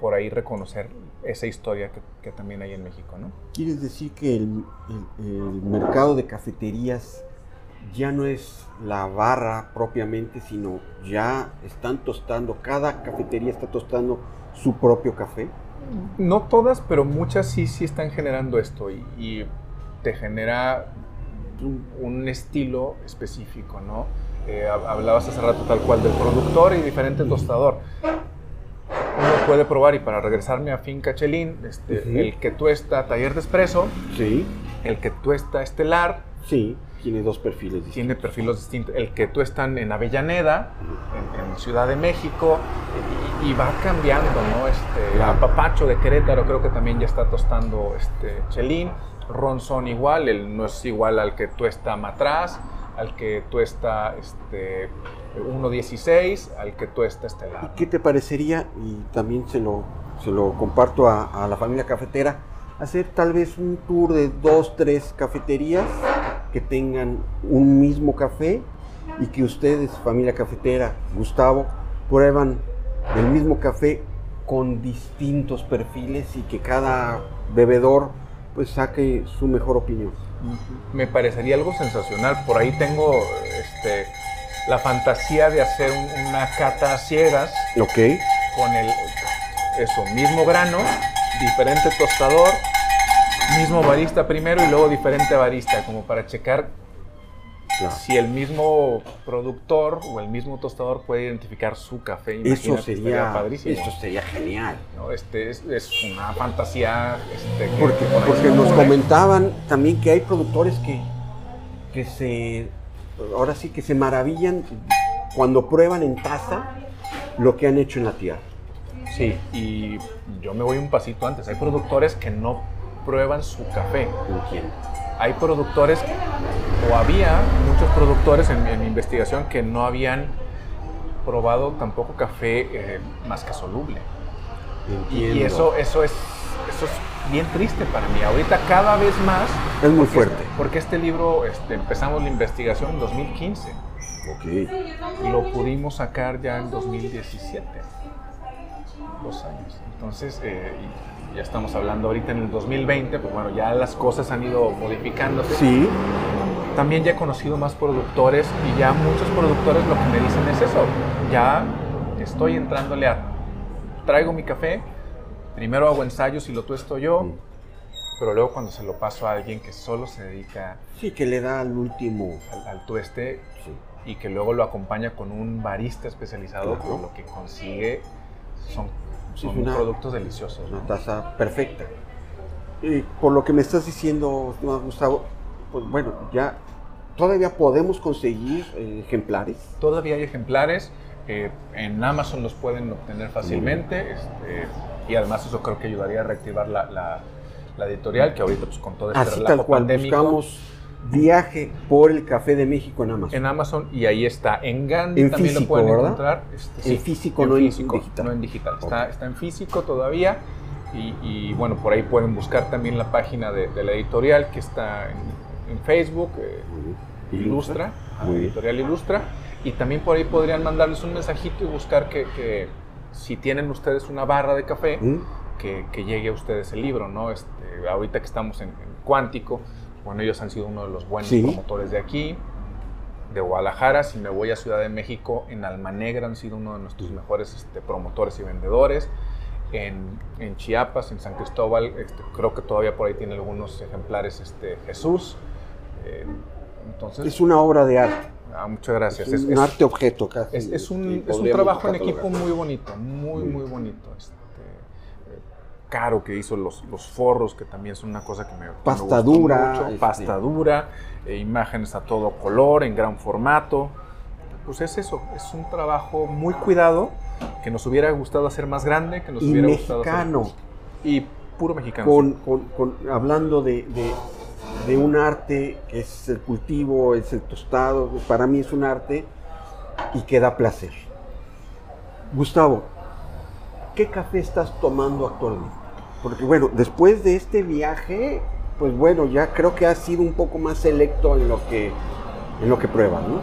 por ahí reconocer esa historia que, que también hay en México, ¿no? ¿Quieres decir que el, el- el mercado de cafeterías ya no es la barra propiamente, sino ya están tostando, cada cafetería está tostando su propio café? No todas, pero muchas sí, sí están generando esto. Y, y te genera un, estilo específico, ¿no? Eh, hablabas hace rato tal cual del productor y diferente tostador. Puede probar, y para regresarme a Finca Chelín, este, el que tuesta Taller de Espresso, sí. el que tuesta Estelar, sí. Tiene dos perfiles distintos. Tiene perfiles distintos. El que tú están en Avellaneda, en, Ciudad de México, y, va cambiando, ¿no? Este, Papacho de Querétaro creo que también ya está tostando este, Chelín. Ronson igual, él no es igual al que tú está Matraz, al que tú está este, 1.16, al que tú está Estelar. ¿Y qué te parecería, y también se lo, se lo comparto a, la familia cafetera, hacer tal vez un tour de dos, tres cafeterías que tengan un mismo café y que ustedes, familia cafetera, Gustavo, prueban el mismo café con distintos perfiles y que cada bebedor pues saque su mejor opinión. Me parecería algo sensacional. Por ahí tengo este, la fantasía de hacer una cata ciegas. Ok. Con el eso, mismo grano, diferente tostador, mismo barista primero y luego diferente barista, como para checar si el mismo productor o el mismo tostador puede identificar su café. Eso sería padrísimo. Eso sería genial. Este es, una fantasía. Este, porque, porque nos comentaban también que hay productores que, que se, ahora sí que se maravillan cuando prueban en taza lo que han hecho en la tierra. Sí, y yo me voy un pasito antes. Hay productores que no prueban su café. Hay productores, o había muchos productores en, mi investigación que no habían probado tampoco café eh, más que soluble. Y eso, eso, es, eso es bien triste para mí. Ahorita cada vez más... Es muy fuerte. porque este libro, este, empezamos la investigación en 2015. Ok. Y lo pudimos sacar ya en 2017. Dos años. Entonces, eh, ya estamos hablando ahorita en el 2020, pues bueno, ya las cosas han ido modificándose. Sí. También ya he conocido más productores y ya muchos productores lo que me dicen es eso, ya estoy entrándole a, traigo mi café, primero hago ensayos y lo tuesto yo, mm. pero luego cuando se lo paso a alguien que solo se dedica... Sí, que le da al último... Al, tueste y que luego lo acompaña con un barista especializado, con lo que consigue son son productos deliciosos. Una taza perfecta. Y por lo que me estás diciendo, Gustavo, pues bueno, ya todavía podemos conseguir eh, ejemplares. Todavía hay ejemplares. Eh, en Amazon los pueden obtener fácilmente. Este, y además eso creo que ayudaría a reactivar la, la, editorial, que ahorita pues con todo este Así tal cual, buscamos viaje por el café de México en Amazon. En Amazon y ahí está. En Gandhi también lo pueden encontrar. Este, en físico, no en digital. No en digital. Está, está en físico todavía. Y, bueno, por ahí pueden buscar también la página de, la editorial que está en, Facebook, eh, Ilustra, editorial Ilustra. Y también por ahí podrían mandarles un mensajito y buscar que, si tienen ustedes una barra de café, que, llegue a ustedes el libro, ¿no? Este, ahorita que estamos en, en Cuántico, bueno, ellos han sido uno de los buenos promotores de aquí, de Guadalajara. Si me voy a Ciudad de México, en Alma Negra han sido uno de nuestros mejores este, promotores y vendedores. En, Chiapas, en San Cristóbal, este, creo que todavía por ahí tiene algunos ejemplares este, Jesús. Eh, entonces, es una obra de arte. Ah, muchas gracias. Es un arte objeto casi. Es, un, trabajo en equipo muy bonito, muy, muy bonito. Este, caro que hizo los, los forros, que también son una cosa que me, pasta dura, mucho. Este. Pasta dura, eh, imágenes a todo color, en gran formato. Pues es eso, es un trabajo muy cuidado, que nos hubiera gustado hacer más grande, que nos y hubiera mexicano. gustado Y puro mexicano. Con, con, hablando de, de, de, un arte que es el cultivo, es el tostado, para mí es un arte y que da placer. Gustavo, ¿qué café estás tomando actualmente? Porque bueno, después de este viaje, pues bueno, ya creo que has sido un poco más selecto en lo que, en lo que pruebas, ¿no?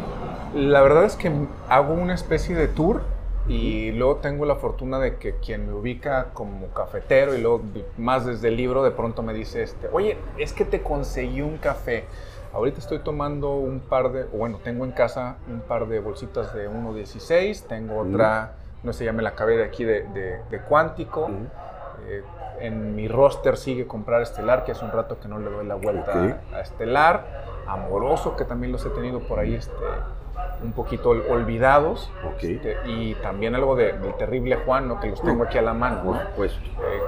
La verdad es que hago una especie de tour y luego tengo la fortuna de que quien me ubica como cafetero y luego más desde el libro de pronto me dice este, oye, es que te conseguí un café. Ahorita estoy tomando un par de, bueno, tengo en casa un par de bolsitas de 1.16, tengo otra no sé, ya me la acabé de aquí de, de, Cuántico. Eh, en mi roster sigue comprar Estelar, que hace un rato que no le doy la vuelta Ok. a Estelar. Amoroso, que también los he tenido por ahí este, un poquito ol- olvidados. Este, y también algo de- del terrible Juan, ¿no? que los tengo aquí a la mano. Eh,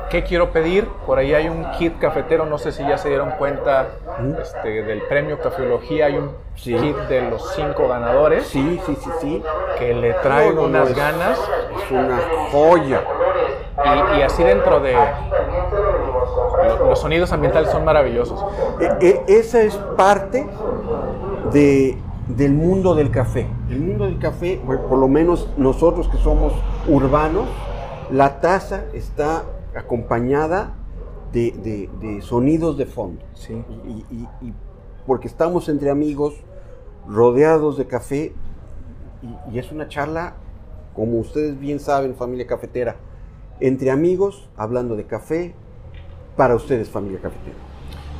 ¿Qué quiero pedir? Por ahí hay un kit cafetero, no sé si ya se dieron cuenta este, del premio Cafiología. Hay un Sí. kit de los cinco ganadores Sí, sí, sí, sí. que le No, no, unas es- ganas. Es una joya. Y, y así dentro de... lo- Los sonidos ambientales son maravillosos. E- e- esa es parte de, del mundo del café. El mundo del café, por lo menos nosotros que somos urbanos, la taza está acompañada de, de- de sonidos de fondo. Sí. Y, y- y porque estamos entre amigos, rodeados de café, y, y es una charla, como ustedes bien saben, familia cafetera, entre amigos, hablando de café, para ustedes, familia cafetera.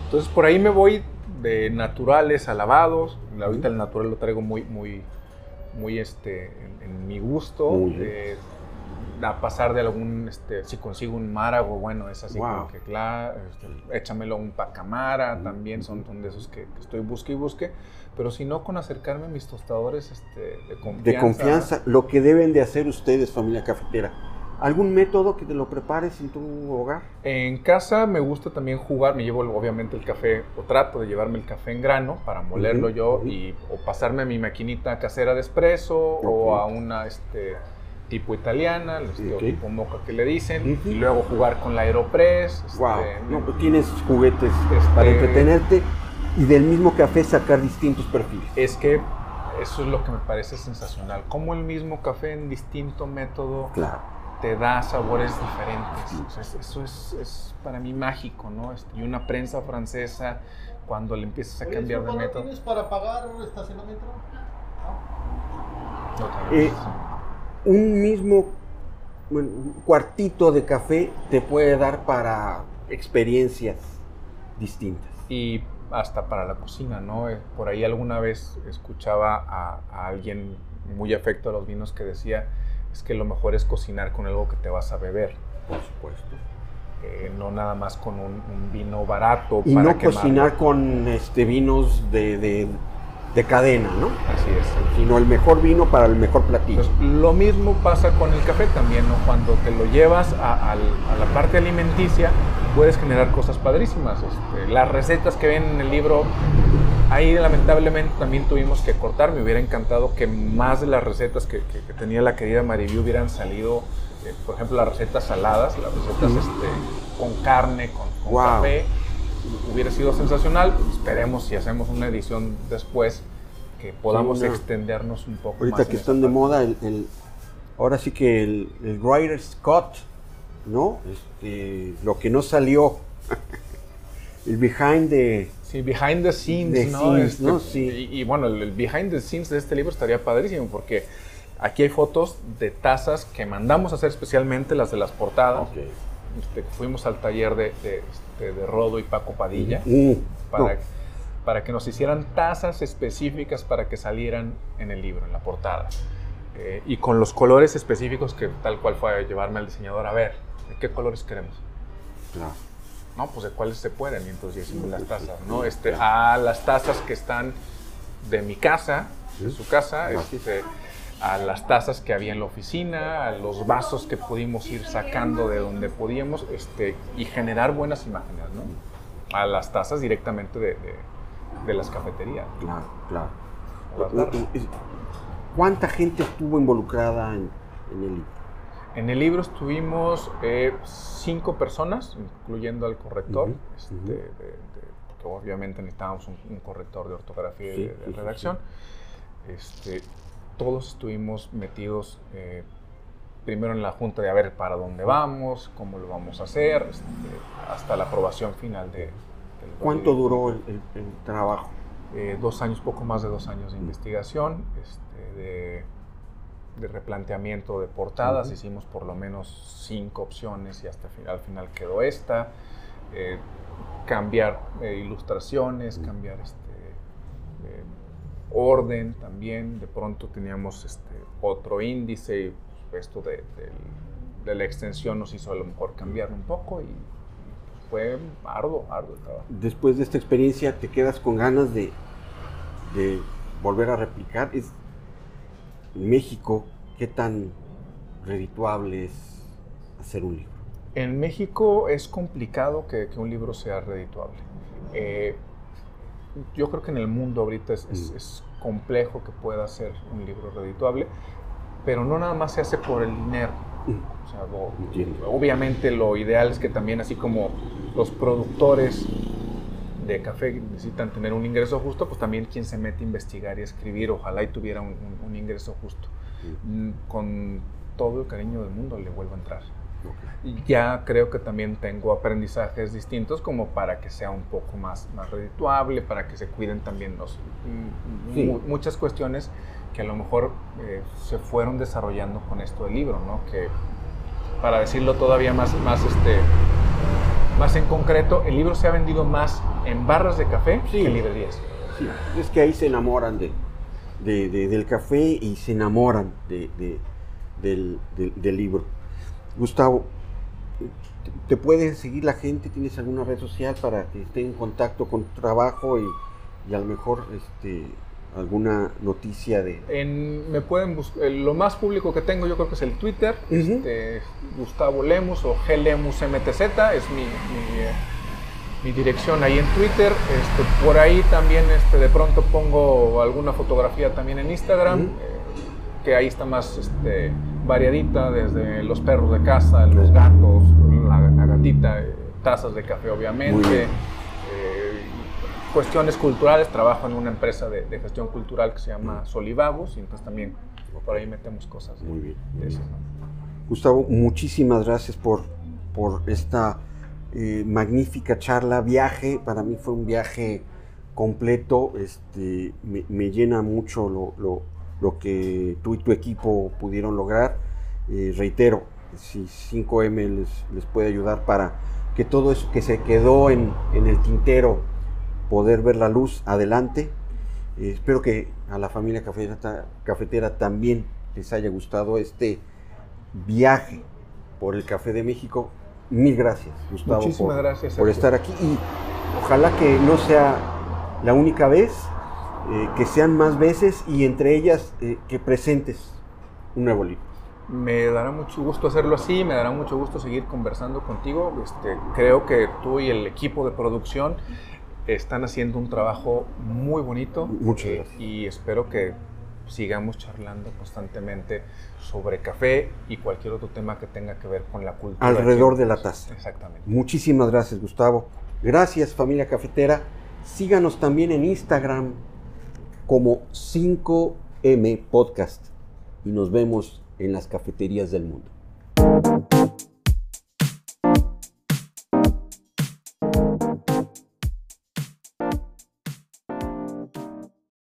Entonces por ahí me voy de naturales a lavados. Ahorita el natural lo traigo muy, muy, muy este, en, en mi gusto. Eh, a pasar de algún, este, si consigo un márago, bueno, es así Wow. como que claro, este, échamelo un pacamara, también son, son de esos que, que estoy busque y busque. Pero si no, con acercarme a mis tostadores este, de confianza. de confianza, lo que deben de hacer ustedes, familia cafetera. ¿Algún método que te lo prepares en tu hogar? En casa me gusta también jugar, me llevo obviamente el café, o trato de llevarme el café en grano para molerlo yo y o pasarme a mi maquinita casera de espresso o a una este, tipo italiana, este, tipo moca que le dicen, y luego jugar con la Aeropress. este, Wow, no, pues tienes juguetes Este- para entretenerte y del mismo café sacar distintos perfiles. Es que eso es lo que me parece sensacional, como el mismo café en distinto método Claro. Te da sabores diferentes. O sea, es- eso es, es para mí mágico, ¿no? Este, Y una prensa francesa, cuando le empiezas a Oye, cambiar de disculpa, ¿no método. tienes para pagar estacionamiento? no Eh, Un mismo bueno, un cuartito de café te puede dar para experiencias distintas. y hasta para la cocina, ¿no? Eh, Por ahí alguna vez escuchaba a, a alguien muy afecto a los vinos que decía, es que lo mejor es cocinar con algo que te vas a beber, Por supuesto. eh, no nada más con un, un vino barato. Y para no quemar. cocinar con este, vinos de, de- de cadena, ¿no? Así es. Sino el mejor vino para el mejor platillo. Entonces, lo mismo pasa con el café también, ¿no? Cuando te lo llevas a, la parte alimenticia, puedes generar cosas padrísimas. Este, las recetas que ven en el libro, ahí lamentablemente también tuvimos que cortar. Me hubiera encantado que más de las recetas que, que- que tenía la querida Mariví hubieran salido, eh, por ejemplo, las recetas saladas, las recetas este, con carne, con, con Wow. café. Hubiera sido sensacional. Esperemos si hacemos una edición después que podamos una- extendernos un poco Ahorita más que están de moda, el, el- ahora sí que el, el Ryder Scott, ¿no? Este, lo que no salió, el behind de... Sí, behind the scenes, The ¿no? scenes, Este, ¿no? Sí. Y, y bueno, el, el behind the scenes de este libro estaría padrísimo porque aquí hay fotos de tazas que mandamos a hacer especialmente, las de las portadas. Este, fuimos al taller de, de, este, de Rodo y Paco Padilla Mm, para, no, para que nos hicieran tazas específicas para que salieran en el libro, en la portada. Eh, y con los colores específicos que tal cual fue a llevarme al diseñador a ver, ¿de qué colores queremos? claro. No, pues de cuáles se pueden, y entonces hicimos las tazas, ¿no? Este, a las tazas que están de mi casa, de su casa, este, a las tazas que había en la oficina, a los vasos que pudimos ir sacando de donde podíamos, este, y generar buenas imágenes, ¿no? A las tazas directamente de, de- de las cafeterías. Claro, claro. ¿Cuánta gente estuvo involucrada en, en el libro? En el libro estuvimos eh, cinco personas, incluyendo al corrector, Ujú, este, de- obviamente necesitábamos un, un corrector de ortografía y Sí, de, de sí, sí, redacción. Este, todos estuvimos metidos eh, primero en la junta de a ver para dónde vamos, cómo lo vamos a hacer, este, hasta la aprobación final de... ¿Cuánto duró el, el- el trabajo? Eh, dos años, poco más de dos años de investigación, este, de, de replanteamiento de portadas. Hicimos por lo menos cinco opciones y hasta fi- al final quedó esta. Eh, cambiar eh, ilustraciones, cambiar este, orden también. De pronto teníamos este, otro índice, esto de, del de la extensión nos hizo a lo mejor cambiar un poco y fue arduo, arduo el trabajo. Después de esta experiencia, ¿te quedas con ganas de, de volver a replicar? Es, en México, ¿qué tan redituable es hacer un libro? En México es complicado que, que un libro sea redituable. Eh, yo creo que en el mundo ahorita es, es, Mm. es complejo que pueda ser un libro redituable, pero no nada más se hace por el dinero. O sea, lo- obviamente lo ideal es que también así como los productores de café necesitan tener un ingreso justo, pues también quien se mete a investigar y escribir, ojalá y tuviera un, un- un ingreso justo. Mm, Con todo el cariño del mundo le vuelvo a entrar. Ya creo que también tengo aprendizajes distintos como para que sea un poco más, más redituable, para que se cuiden también los, mm, Sí. mu- muchas cuestiones que a lo mejor eh, se fueron desarrollando con esto del libro, ¿no? Que para decirlo todavía más, más, este, más en concreto, el libro se ha vendido más en barras de café Sí. que en librerías. Sí, es que ahí se enamoran de, de- de- del café y se enamoran de- de- del, del- del libro. Gustavo, ¿te- ¿te puede seguir la gente? ¿Tienes alguna red social para que esté en contacto con tu trabajo y, y a lo mejor este, alguna noticia de... En, me pueden buscar, lo más público que tengo yo creo que es el Twitter, Ujú. este, Gustavo Lemus o GLemusMTZ, es mi, mi, eh, mi dirección ahí en Twitter. Este, por ahí también este, de pronto pongo alguna fotografía también en Instagram, eh, que ahí está más este, variadita, desde los perros de casa, los gatos, la, la gatita, eh, tazas de café obviamente. eh, cuestiones culturales, trabajo en una empresa de, de gestión cultural que se llama Solivagos y entonces también por ahí metemos cosas Muy bien, muy. Gustavo, muchísimas gracias por, por esta eh, magnífica charla, viaje. Para mí fue un viaje completo. Este, me, me llena mucho lo, lo- lo que tú y tu equipo pudieron lograr. Eh, reitero, si 5M les, les puede ayudar para que todo eso que se quedó en, en el tintero, poder ver la luz adelante. Eh, espero que a la familia cafetera, cafetera también les haya gustado este viaje por el Café de México. Mil gracias, Gustavo, Muchísimas por, gracias, por estar aquí. Y ojalá que no sea la única vez, eh, que sean más veces y entre ellas eh, que presentes un nuevo libro. Me dará mucho gusto hacerlo así, me dará mucho gusto seguir conversando contigo. Este, creo que tú y el equipo de producción están haciendo un trabajo muy bonito. Muchas eh, gracias. y espero que sigamos charlando constantemente sobre café y cualquier otro tema que tenga que ver con la cultura. Alrededor de la taza. Exactamente. Muchísimas gracias, Gustavo. Gracias, familia cafetera. Síganos también en Instagram como 5M Podcast y nos vemos en las cafeterías del mundo.